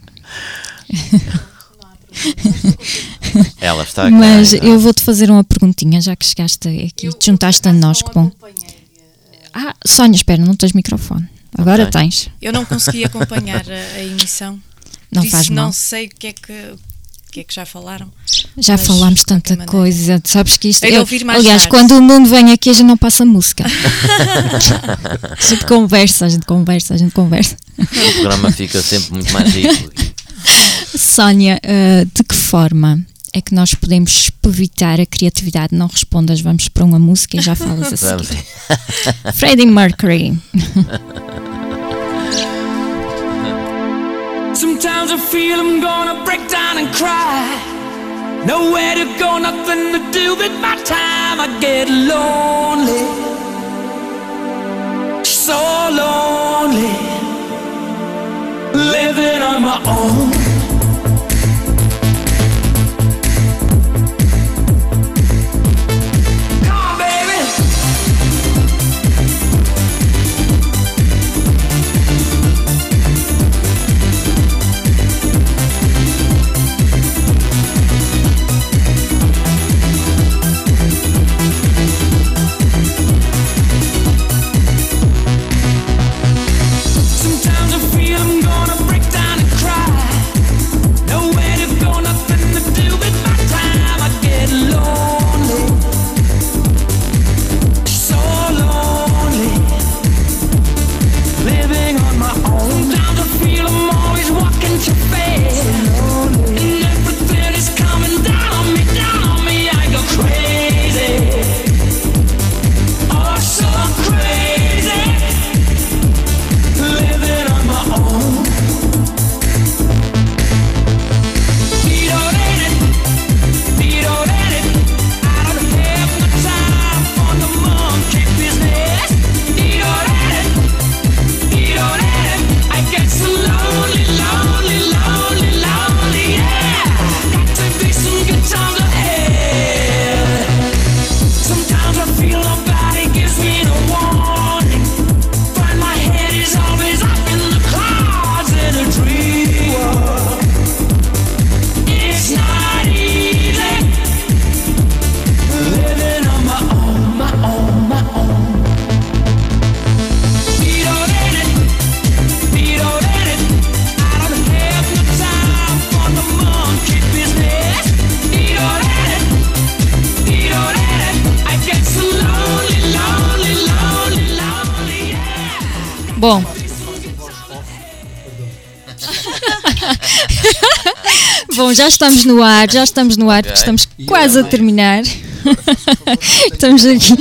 Ela está cá. mas eu vou-te fazer uma perguntinha, já que chegaste aqui, te juntaste a nós, que bom. Ah, Sónia, espera, não tens microfone. Agora Ok. tens. Eu não consegui acompanhar a, a emissão. Não Por isso faz mal. não sei o que é que, o que, é que já falaram. Já Mas, falámos tanta coisa, sabes que isto. Eu- mais aliás, tarde. quando o Nuno vem aqui, a gente não passa música. a gente conversa, a gente conversa, a gente conversa. O programa fica sempre muito mais rico. Sónia, ah, de que forma é que nós podemos espevitar a criatividade? Não respondas, vamos para uma música e já falas a seguir. Freddie Mercury. Sometimes I feel I'm gonna break down and cry. Nowhere to go, nothing to do with my time. I get lonely, so lonely, living on my own. Bom, já estamos no ar, já estamos no ar, porque estamos quase a terminar. estamos aqui.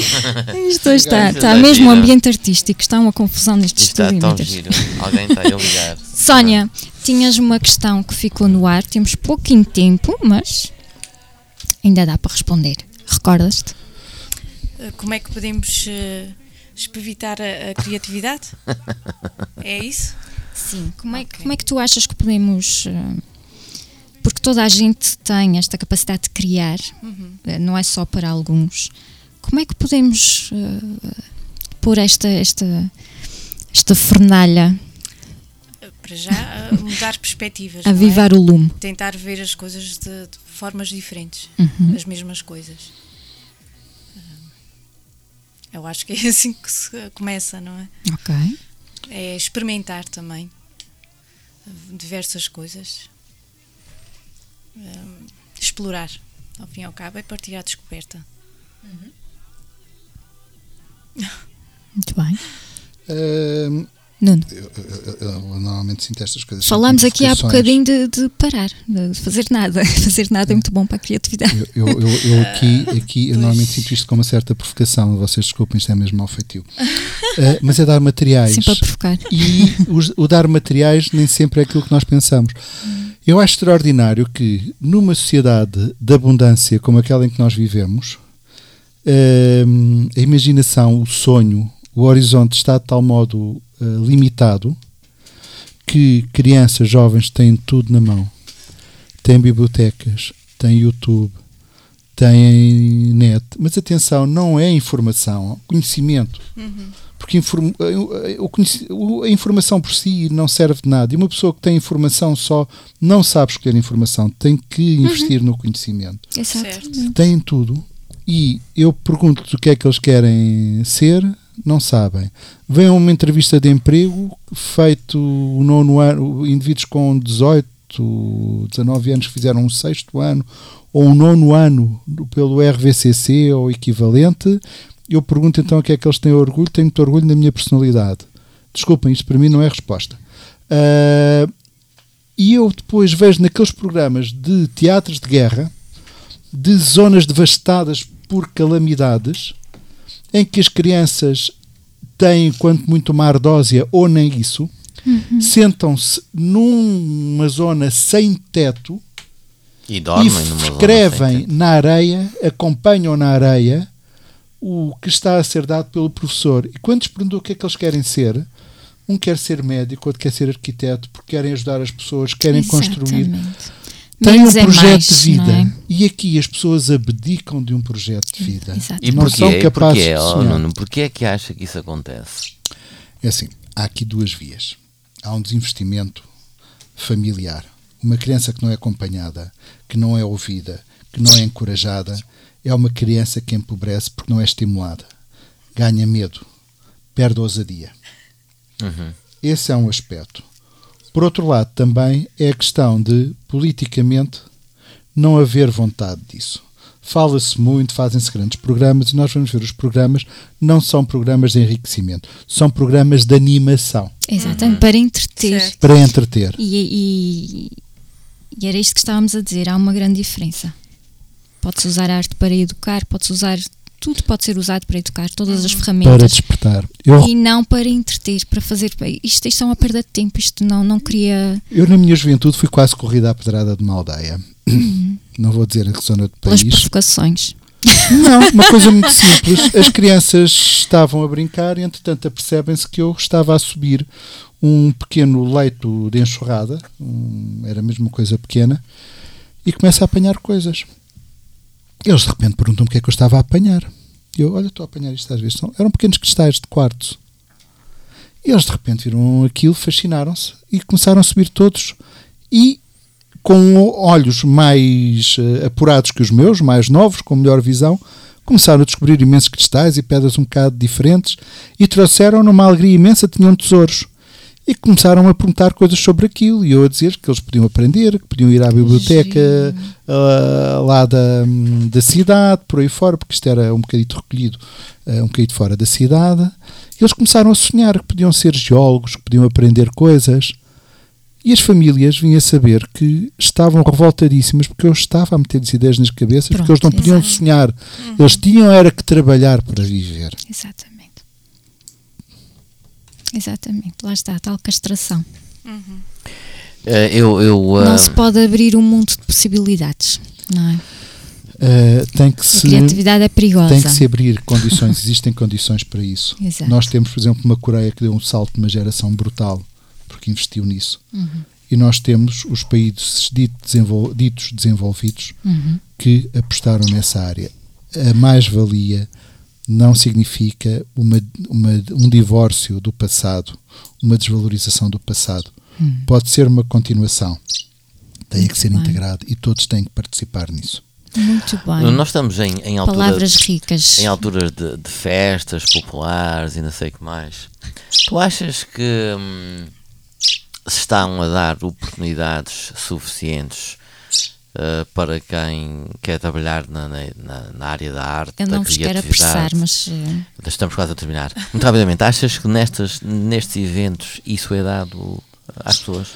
Isto está, está mesmo um ambiente artístico, está uma confusão neste está estúdio. tão giro. Alguém está a ligar. Sónia, tinhas uma questão que ficou no ar, temos pouquinho tempo, mas ainda dá para responder. Recordas-te? Eh, Como é que podemos eh, espevitar a, a criatividade? É isso? Sim. Como é, que, Ok. como é que tu achas que podemos. eh, Porque toda a gente tem esta capacidade de criar, eh, não é só para alguns. Como é que podemos eh, pôr esta, esta, esta fornalha, Para já, mudar perspectivas. não é? avivar o lume? Tentar ver as coisas de, de formas diferentes. Uhum. As mesmas coisas. Eh, Eu acho que é assim que se começa, não é? Ok. É experimentar também diversas coisas. Hum, explorar, ao fim e ao cabo, é partir à descoberta. Muito bem. Ahm, Nuno, eu, eu- eu- eu normalmente sinto estas coisas. falámos aqui há bocadinho de, de parar, de fazer nada. Fazer nada é muito bom para a criatividade. Eu, eu, eu- eu aqui, aqui eu normalmente sinto isto com uma certa provocação. Vocês desculpem, isto é mesmo mau feitio. Ah, mas é dar materiais. Sim, para provocar. E os- o dar materiais nem sempre é aquilo que nós pensamos. Eu acho extraordinário que, numa sociedade de abundância como aquela em que nós vivemos, hum, a imaginação, o sonho, o horizonte está de tal modo eh, limitado que crianças, jovens têm tudo na mão. Têm bibliotecas, têm YouTube, têm net. Mas atenção, não é informação, é conhecimento. Porque a informação por si não serve de nada. E uma pessoa que tem informação só não sabe escolher informação, tem que investir no conhecimento. Exato. Certo. Têm tudo. E eu pergunto o que é que eles querem ser, não sabem. Vem uma entrevista de emprego feito o nono ano, indivíduos com 18, 19 anos que fizeram um sexto ano ou um nono ano pelo RVCC ou equivalente. Eu pergunto então o que é que eles têm orgulho. Tenho muito orgulho na minha personalidade. Desculpem, isto para mim não é resposta. Ah, e eu depois vejo naqueles programas de teatros de guerra de zonas devastadas por calamidades, em que as crianças têm, quanto muito, uma ardósia ou nem isso, sentam-se numa zona sem teto E e dormem numa zona escrevem sem teto. na areia, acompanham na areia o que está a ser dado pelo professor. E quando lhes perguntam o que é que eles querem ser, um quer ser médico, outro quer ser arquiteto, porque querem ajudar as pessoas, querem construir. Exatamente. Tem um é projeto mais, de vida. é? E aqui as pessoas abdicam de um projeto de vida. Exato. E não porquê? são E capazes porquê, de oh, sonhar. Nuno, porquê é que acha que isso acontece? É assim, há aqui duas vias. Há um desinvestimento familiar. Uma criança que não é acompanhada, que não é ouvida, que não é encorajada, é uma criança que empobrece porque não é estimulada. Ganha medo, perde a ousadia. Esse é um aspecto. Por outro lado, também é a questão de, politicamente, não haver vontade disso. fala-se muito, fazem-se grandes programas e nós vamos ver os programas não são programas de enriquecimento, são programas de animação Exatamente, para entreter. Certo. para entreter. E, e- e era isto que estávamos a dizer, há uma grande diferença. Pode-se usar a arte para educar, pode-se usar. Tudo pode ser usado para educar, todas as Para ferramentas. despertar. Eu, E não para entreter, para fazer. Isto, isto é uma perda de tempo, isto não, não queria. eu, na minha juventude, fui quase corrida à pedrada de uma aldeia. Não vou dizer a que zona pelas país. provocações. Não, uma coisa muito simples. As crianças estavam a brincar e, entretanto, apercebem-se que eu estava a subir um pequeno leito de enxurrada, um- era mesmo uma coisa pequena, e começa a apanhar coisas. Eles de repente perguntam-me o que é que eu estava a apanhar. Eu, olha, estou a apanhar isto às vezes. São, eram pequenos cristais de quartzo. E eles de repente viram aquilo, fascinaram-se e começaram a subir todos. E com olhos mais eh, apurados que os meus, mais novos, com melhor visão, começaram a descobrir imensos cristais e pedras um bocado diferentes e trouxeram numa alegria imensa, tinham tesouros. E começaram a perguntar coisas sobre aquilo e eu a dizer que eles podiam aprender, que podiam ir à biblioteca ah, lá da, da cidade, por aí fora, porque isto era um bocadito recolhido, ah, um bocadito fora da cidade. E eles começaram a sonhar que podiam ser geólogos, que podiam aprender coisas. E as famílias vinham a saber que estavam revoltadíssimas porque eu estava a meter-lhes ideias nas cabeças, porque eles não Pronto, podiam exato. sonhar. Eles tinham era que trabalhar para viver. Exatamente. Exatamente, lá está, a tal castração. Eh, eu, eu, Não ah, se pode abrir um mundo de possibilidades, não é? Ah, tem que A se criatividade é perigosa. tem que se abrir condições, existem condições para isso. Exato. Nós temos, por exemplo, uma Coreia que deu um salto de uma geração brutal porque investiu nisso. Uhum. E nós temos os países dito desenvol- ditos desenvolvidos Uhum. que apostaram nessa área. A mais-valia não significa uma, uma- um divórcio do passado, uma desvalorização do passado. Pode ser uma continuação. Tem Muito que ser bem. integrado e todos têm que participar nisso. Muito bem. nós estamos em, em altura, Palavras ricas. em alturas de, de festas populares e não sei o que mais. Tu achas que hum, se estão a dar oportunidades suficientes eh, para quem quer trabalhar na, na, na- área da arte, Eu da não vos quero apressar, mas eh, Estamos quase a terminar. Muito rapidamente, achas que nestas, nestes eventos isso é dado às pessoas?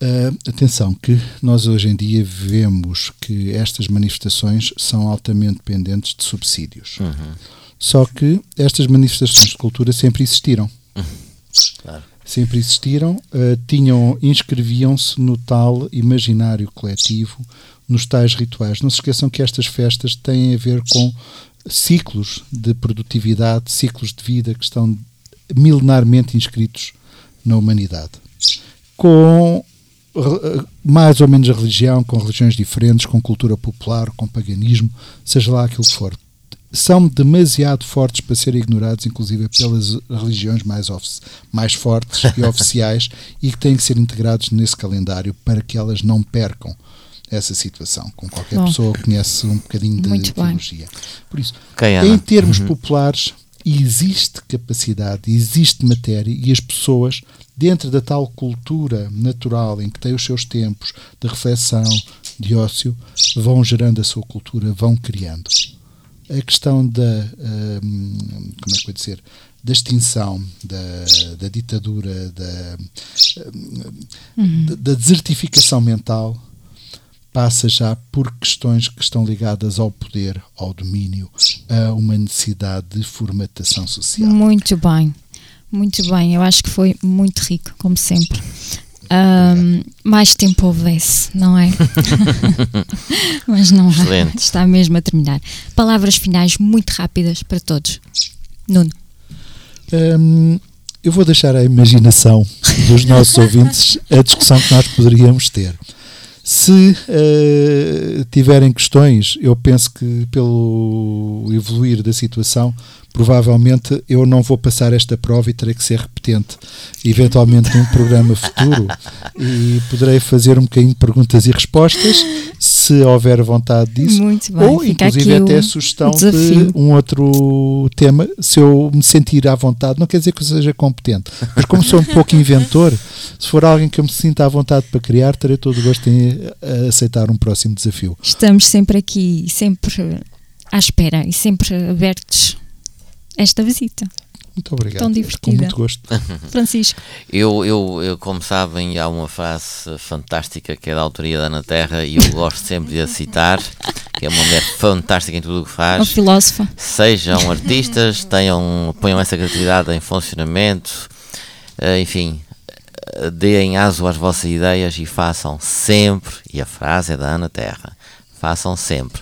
Ah, atenção, que nós hoje em dia vemos que estas manifestações são altamente dependentes de subsídios. Só que estas manifestações de cultura sempre existiram. Claro. Sempre existiram, ah, tinham, inscreviam-se no tal imaginário coletivo, nos tais rituais. Não se esqueçam que estas festas têm a ver com ciclos de produtividade, ciclos de vida que estão milenarmente inscritos na humanidade. Com re- mais ou menos a religião, com religiões diferentes, com cultura popular, com paganismo, seja lá aquilo que for. São demasiado fortes para serem ignorados, inclusive pelas religiões mais, mais fortes e oficiais, e que têm que ser integrados nesse calendário para que elas não percam essa situação. Com qualquer Bom. pessoa que conhece um bocadinho de teologia. Por isso, em termos populares, existe capacidade, existe matéria e as pessoas, dentro da tal cultura natural em que têm os seus tempos de reflexão, de ócio, vão gerando a sua cultura, vão criando. A questão da, hum, como é que eu dizer, da extinção, da, da ditadura, da, hum, da- da desertificação mental, passa já por questões que estão ligadas ao poder, ao domínio, a uma necessidade de formatação social. muito bem. Muito bem. Eu acho que foi muito rico, como sempre. Ahm, mais tempo houvesse, não é? Mas não há. Excelente. Está mesmo a terminar. Palavras finais muito rápidas para todos. Nuno. Hum, eu vou deixar à imaginação dos nossos ouvintes a discussão que nós poderíamos ter. Se eh, tiverem questões, eu penso que pelo evoluir da situação, provavelmente eu não vou passar esta prova e terei que ser repetente, eventualmente num programa futuro, e poderei fazer um bocadinho de perguntas e respostas, se houver vontade disso. Muito bem. Ou, inclusive, até o- sugestão desafio. de um outro tema. Se eu me sentir à vontade, não quer dizer que eu seja competente, mas como sou um pouco inventor, Se for alguém que eu me sinta à vontade para criar, terei todo o gosto em eh, aceitar um próximo desafio. Estamos sempre aqui, sempre à espera e sempre abertos a esta visita. Muito obrigado. Tão Com divertida. muito gosto. Francisco, Eu, eu, eu, como sabem, há uma frase fantástica que é da autoria da Ana Terra e eu gosto sempre de a citar, que é uma mulher fantástica em tudo o que faz. filósofo. Sejam artistas, tenham, ponham essa criatividade em funcionamento, eh, enfim, eh, deem aso às vossas ideias e façam sempre, e a frase é da Ana Terra, façam sempre,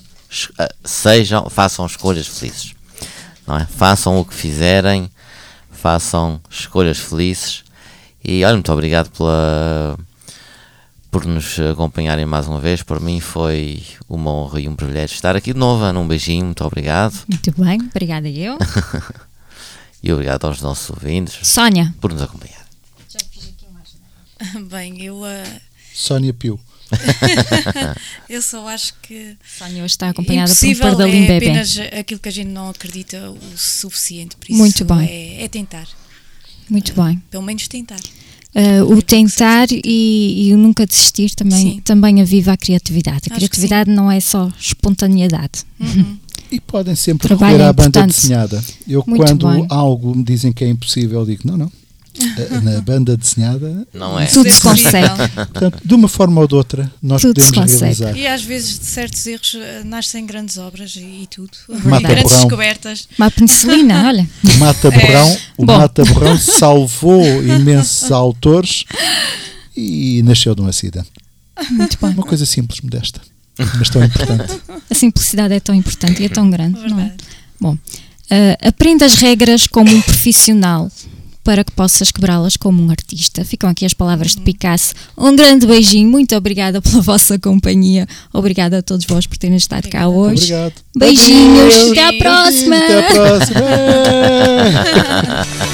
eh, sejam, façam escolhas felizes, não é? Façam o que fizerem, façam escolhas felizes e olha, muito obrigado pela por nos acompanharem mais uma vez. Por mim foi uma honra e um privilégio estar aqui de novo. Ana, um beijinho, muito obrigado. Muito bem, obrigada eu. E obrigado aos nossos ouvintes Sónia, por nos acompanhar. Bem, eu, ah, Sónia Pio. eu só acho que Sónia hoje está acompanhada por um pardalim é bebê. apenas aquilo que a gente não acredita o suficiente. Por isso Muito bem. É, é tentar, Muito bem. pelo menos tentar. Uh, o tentar e, e o nunca desistir também, Sim. também aviva a criatividade. A que criatividade não é só espontaneidade. E podem sempre Trabalho recorrer é à banda desenhada. Eu, Muito quando bem. algo me dizem que é impossível, eu digo: não, não. Eh, Na banda desenhada, Não é? Tudo se consegue. portanto, de uma forma ou de outra, nós Tudo podemos realizar. E às vezes de certos erros ah, nascem grandes obras e, e tudo. Mata E grandes Borrão. descobertas. Uma penicilina, olha. O Mata Borrão, o Bom. Mata Borrão salvou imensos autores e nasceu de um acidente. Muito bem. Uma coisa simples, modesta, mas tão importante. A simplicidade é tão importante e é tão grande. Não é? Bom, uh, aprenda as regras como um profissional para que possas quebrá-las como um artista. Ficam aqui as palavras de Picasso. Um grande beijinho, muito obrigada pela vossa companhia. Obrigada a todos vós por terem estado cá hoje. Obrigado. Beijinhos, Adeus. até à próxima. Até à próxima.